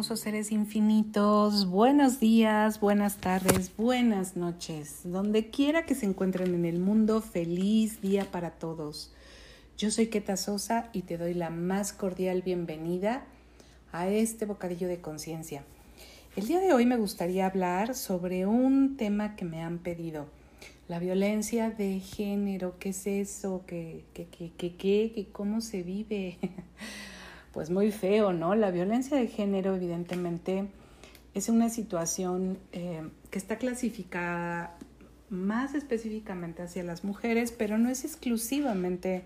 hermosos seres infinitos. Buenos días, buenas tardes, buenas noches. Donde quiera que se encuentren en el mundo, feliz día para todos. Yo soy Keta Sosa y te doy la más cordial bienvenida a este bocadillo de conciencia. El día de hoy me gustaría hablar sobre un tema que me han pedido. La violencia de género, ¿qué es eso? ¿Qué, qué, qué, qué? ¿Cómo se vive? pues muy feo, ¿no? La violencia de género evidentemente es una situación eh, que está clasificada más específicamente hacia las mujeres, pero no es exclusivamente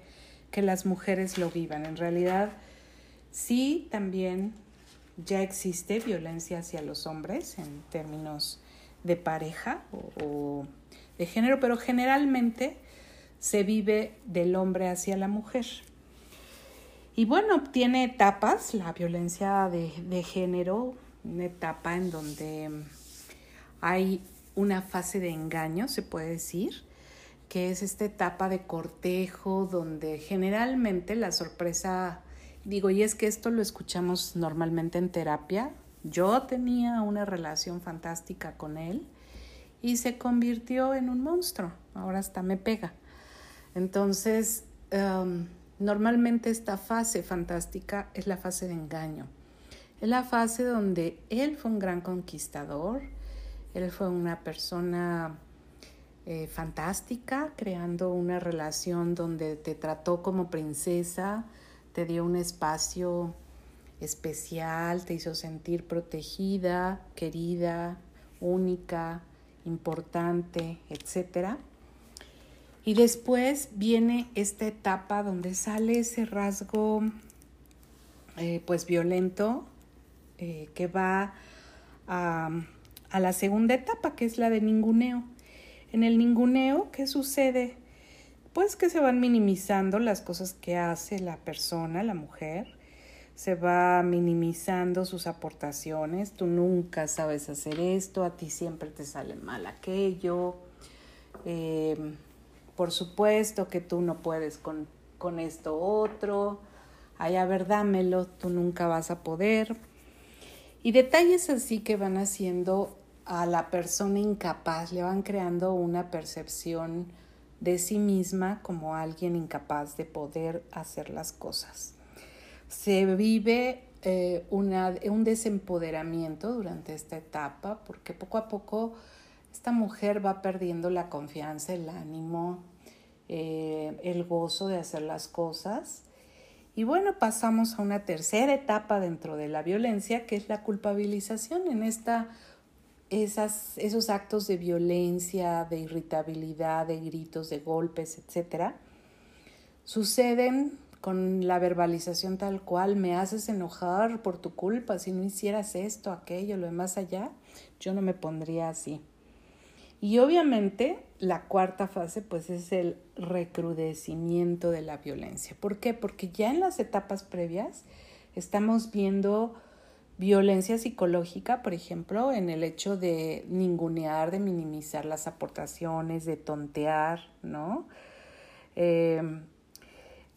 que las mujeres lo vivan. En realidad, sí también ya existe violencia hacia los hombres en términos de pareja o, o de género, pero generalmente se vive del hombre hacia la mujer. Y bueno, tiene etapas, la violencia de, género, una etapa en donde hay una fase de engaño, se puede decir, que es esta etapa de cortejo donde generalmente la sorpresa, digo, y es que esto lo escuchamos normalmente en terapia, yo tenía una relación fantástica con él y se convirtió en un monstruo, ahora hasta me pega. Entonces, um, Normalmente esta fase fantástica es la fase de engaño. Es la fase donde él fue un gran conquistador, él fue una persona eh, fantástica, creando una relación donde te trató como princesa, te dio un espacio especial, te hizo sentir protegida, querida, única, importante, etcétera. Y después viene esta etapa donde sale ese rasgo eh, pues violento eh, que va a, a la segunda etapa, que es la de ninguneo. En el ninguneo, ¿qué sucede? Pues que se van minimizando las cosas que hace la persona, la mujer, se va minimizando sus aportaciones, tú nunca sabes hacer esto, a ti siempre te sale mal aquello, eh, por supuesto que tú no puedes con, con esto otro, ay, a ver, dámelo, tú nunca vas a poder. Y detalles así que van haciendo a la persona incapaz, le van creando una percepción de sí misma como alguien incapaz de poder hacer las cosas. Se vive eh, una, un desempoderamiento durante esta etapa porque poco a poco esta mujer va perdiendo la confianza, el ánimo, eh, el gozo de hacer las cosas. Y bueno, pasamos a una tercera etapa dentro de la violencia, que es la culpabilización en esta, esas, esos actos de violencia, de irritabilidad, de gritos, de golpes, etcétera, suceden con la verbalización tal cual, me haces enojar por tu culpa, si no hicieras esto, aquello, lo demás allá, yo no me pondría así. Y obviamente la cuarta fase pues es el recrudecimiento de la violencia. ¿Por qué? Porque ya en las etapas previas estamos viendo violencia psicológica, por ejemplo, en el hecho de ningunear, de minimizar las aportaciones, de tontear, ¿no? Em,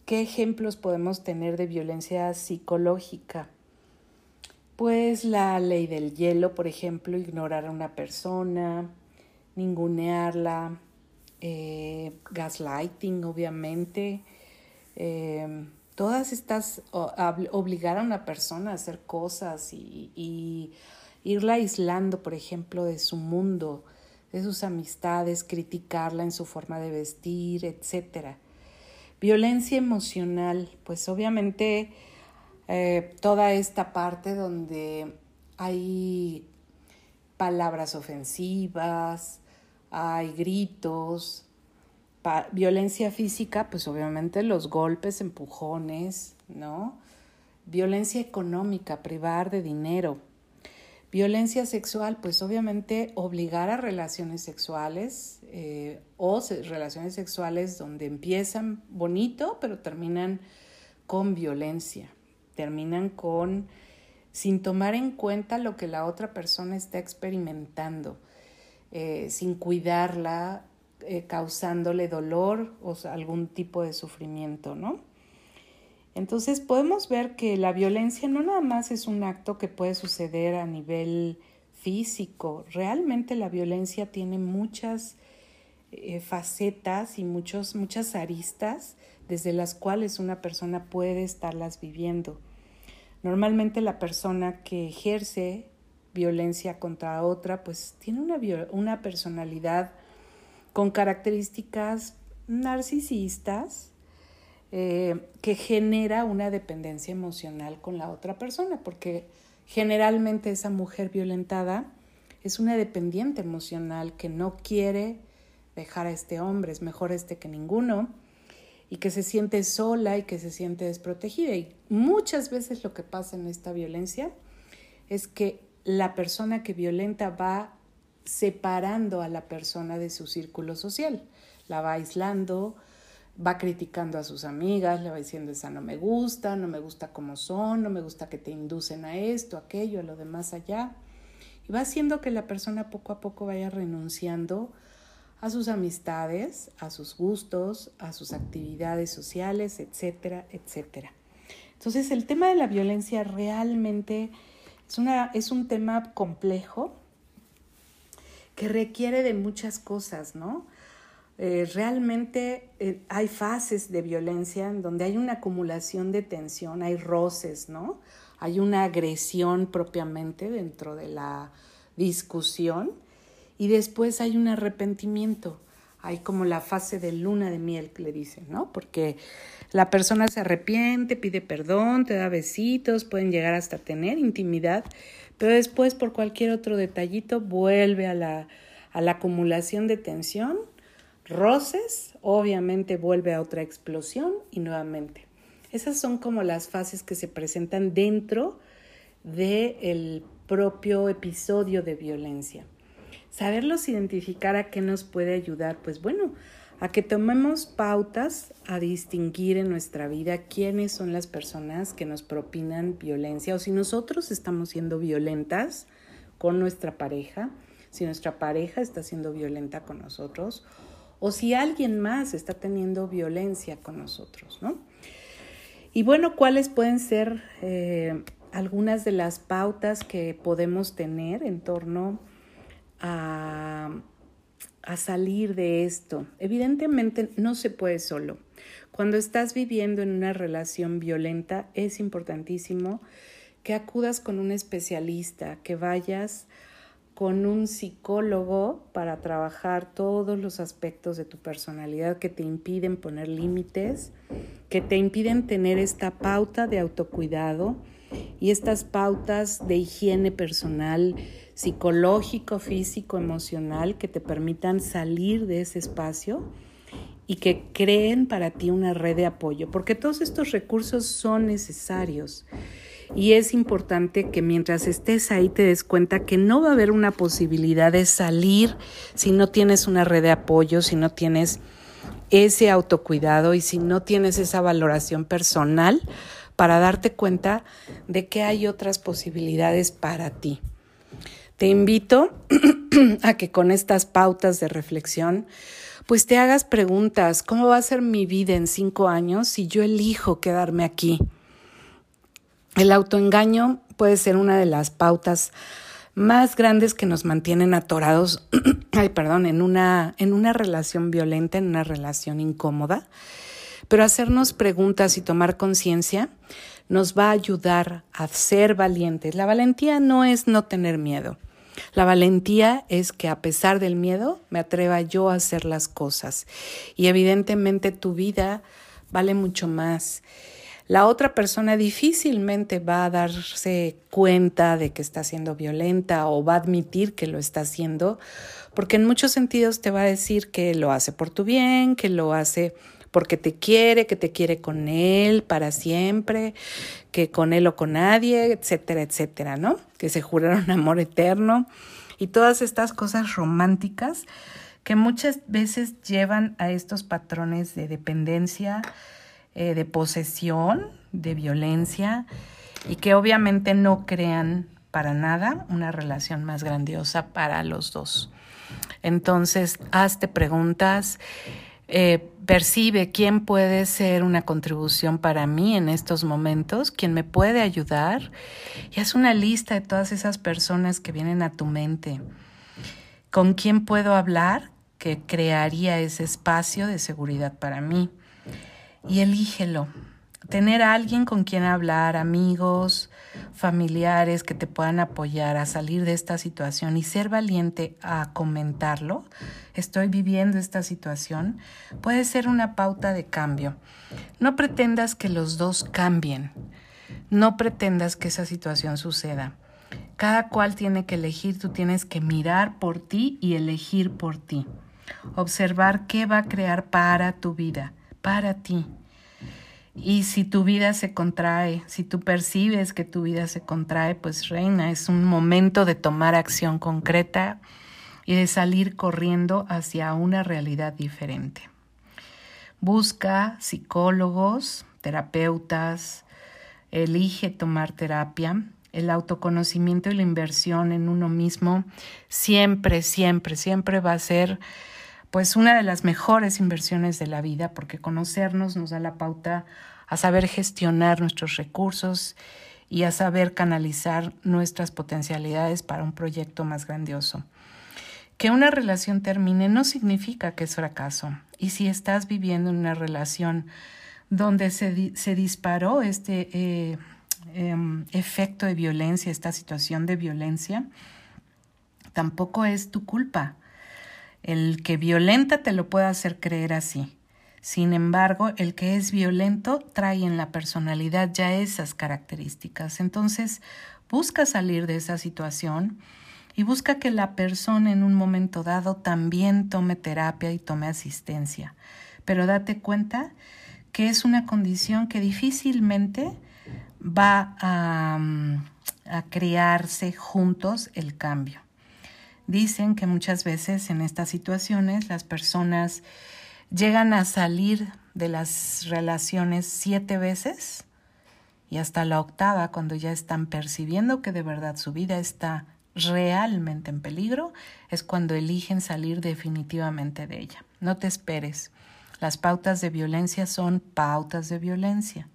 ¿Qué ejemplos podemos tener de violencia psicológica? Pues la ley del hielo, por ejemplo, ignorar a una persona, ningunearla, eh, gaslighting, obviamente. Eh, todas estas obligar a una persona a hacer cosas y, irla aislando, por ejemplo, de su mundo, de sus amistades, criticarla en su forma de vestir, etc. Violencia emocional, pues obviamente eh, toda esta parte donde hay palabras ofensivas, hay gritos, violencia física, pues obviamente los golpes, empujones, ¿no? Violencia económica, privar de dinero. Violencia sexual, pues obviamente obligar a relaciones sexuales eh, o relaciones sexuales donde empiezan bonito, pero terminan con violencia, terminan con sin tomar en cuenta lo que la otra persona está experimentando eh, sin cuidarla, eh, causándole dolor o algún tipo de sufrimiento, ¿no? Entonces podemos ver que la violencia no nada más es un acto que puede suceder a nivel físico, realmente la violencia tiene muchas eh, facetas y muchos, muchas aristas desde las cuales una persona puede estarlas viviendo. Normalmente la persona que ejerce violencia contra otra, pues tiene una, una personalidad con características narcisistas, eh, que genera una dependencia emocional con la otra persona, porque generalmente esa mujer violentada es una dependiente emocional que no quiere dejar a este hombre, es mejor este que ninguno, y que se siente sola y que se siente desprotegida. Y muchas veces lo que pasa en esta violencia es que la persona que violenta va separando a la persona de su círculo social, la va aislando, va criticando a sus amigas, le va diciendo esa no me gusta, no me gusta cómo son, no me gusta que te inducen a esto, aquello, a lo demás allá. Y va haciendo que la persona poco a poco vaya renunciando a sus amistades, a sus gustos, a sus actividades sociales, etcétera, etcétera. Entonces el tema de la violencia realmente es, una, es un tema complejo que requiere de muchas cosas, ¿no? Eh, realmente eh, hay fases de violencia en donde hay una acumulación de tensión, hay roces, ¿no? Hay una agresión propiamente dentro de la discusión y después hay un arrepentimiento. Hay como la fase de luna de miel le dicen, ¿no? Porque la persona se arrepiente, pide perdón, te da besitos, pueden llegar hasta tener intimidad, pero después por cualquier otro detallito vuelve a la, a la acumulación de tensión roces, obviamente vuelve a otra explosión y nuevamente. Esas son como las fases que se presentan dentro del propio episodio de violencia. Saberlos identificar a qué nos puede ayudar, pues bueno, a que tomemos pautas a distinguir en nuestra vida quiénes son las personas que nos propinan violencia o si nosotros estamos siendo violentas con nuestra pareja, si nuestra pareja está siendo violenta con nosotros o si alguien más está teniendo violencia con nosotros, ¿no? Y bueno, ¿cuáles pueden ser eh, algunas de las pautas que podemos tener en torno a, a salir de esto? Evidentemente no se puede solo. Cuando estás viviendo en una relación violenta es importantísimo que acudas con un especialista, que vayas con un psicólogo para trabajar todos los aspectos de tu personalidad que te impiden poner límites, que te impiden tener esta pauta de autocuidado y estas pautas de higiene personal, psicológico, físico, emocional, que te permitan salir de ese espacio y que creen para ti una red de apoyo, porque todos estos recursos son necesarios. Y es importante que mientras estés ahí te des cuenta que no va a haber una posibilidad de salir si no tienes una red de apoyo, si no tienes ese autocuidado y si no tienes esa valoración personal para darte cuenta de que hay otras posibilidades para ti. Te invito a que con estas pautas de reflexión, pues te hagas preguntas, ¿cómo va a ser mi vida en cinco años si yo elijo quedarme aquí? El autoengaño puede ser una de las pautas más grandes que nos mantienen atorados, ay, perdón, en una, en una relación violenta, en una relación incómoda. Pero hacernos preguntas y tomar conciencia nos va a ayudar a ser valientes. La valentía no es no tener miedo. La valentía es que a pesar del miedo me atreva yo a hacer las cosas. Y evidentemente tu vida vale mucho más la otra persona difícilmente va a darse cuenta de que está siendo violenta o va a admitir que lo está haciendo, porque en muchos sentidos te va a decir que lo hace por tu bien, que lo hace porque te quiere, que te quiere con él para siempre, que con él o con nadie, etcétera, etcétera, ¿no? Que se juraron amor eterno y todas estas cosas románticas que muchas veces llevan a estos patrones de dependencia, eh, de posesión, de violencia y que obviamente no crean para nada una relación más grandiosa para los dos. Entonces, hazte preguntas, eh, percibe quién puede ser una contribución para mí en estos momentos, quién me puede ayudar y haz una lista de todas esas personas que vienen a tu mente. ¿Con quién puedo hablar que crearía ese espacio de seguridad para mí? Y elígelo. Tener a alguien con quien hablar, amigos, familiares que te puedan apoyar a salir de esta situación y ser valiente a comentarlo, estoy viviendo esta situación, puede ser una pauta de cambio. No pretendas que los dos cambien, no pretendas que esa situación suceda. Cada cual tiene que elegir, tú tienes que mirar por ti y elegir por ti. Observar qué va a crear para tu vida, para ti. Y si tu vida se contrae, si tú percibes que tu vida se contrae, pues reina, es un momento de tomar acción concreta y de salir corriendo hacia una realidad diferente. Busca psicólogos, terapeutas, elige tomar terapia. El autoconocimiento y la inversión en uno mismo siempre, siempre, siempre va a ser pues una de las mejores inversiones de la vida, porque conocernos nos da la pauta a saber gestionar nuestros recursos y a saber canalizar nuestras potencialidades para un proyecto más grandioso. Que una relación termine no significa que es fracaso. Y si estás viviendo en una relación donde se, disparó este eh, em, efecto de violencia, esta situación de violencia, tampoco es tu culpa. El que violenta te lo puede hacer creer así. Sin embargo, el que es violento trae en la personalidad ya esas características. Entonces, busca salir de esa situación y busca que la persona en un momento dado también tome terapia y tome asistencia. Pero date cuenta que es una condición que difícilmente va a, mm, a crearse juntos el cambio. Dicen que muchas veces en estas situaciones las personas llegan a salir de las relaciones siete veces y hasta la octava cuando ya están percibiendo que de verdad su vida está realmente en peligro, es cuando eligen salir definitivamente de ella. No te esperes. Las pautas de violencia son pautas de violencia.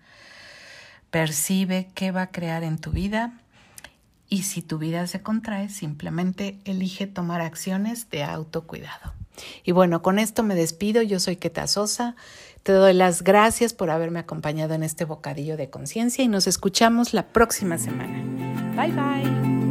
Percibe qué va a crear en tu vida y si tu vida se contrae, simplemente elige tomar acciones de autocuidado. Y bueno, con esto me despido. Yo soy Keta Sosa. Te doy las gracias por haberme acompañado en este bocadillo de conciencia y nos escuchamos la próxima semana. Bye bye.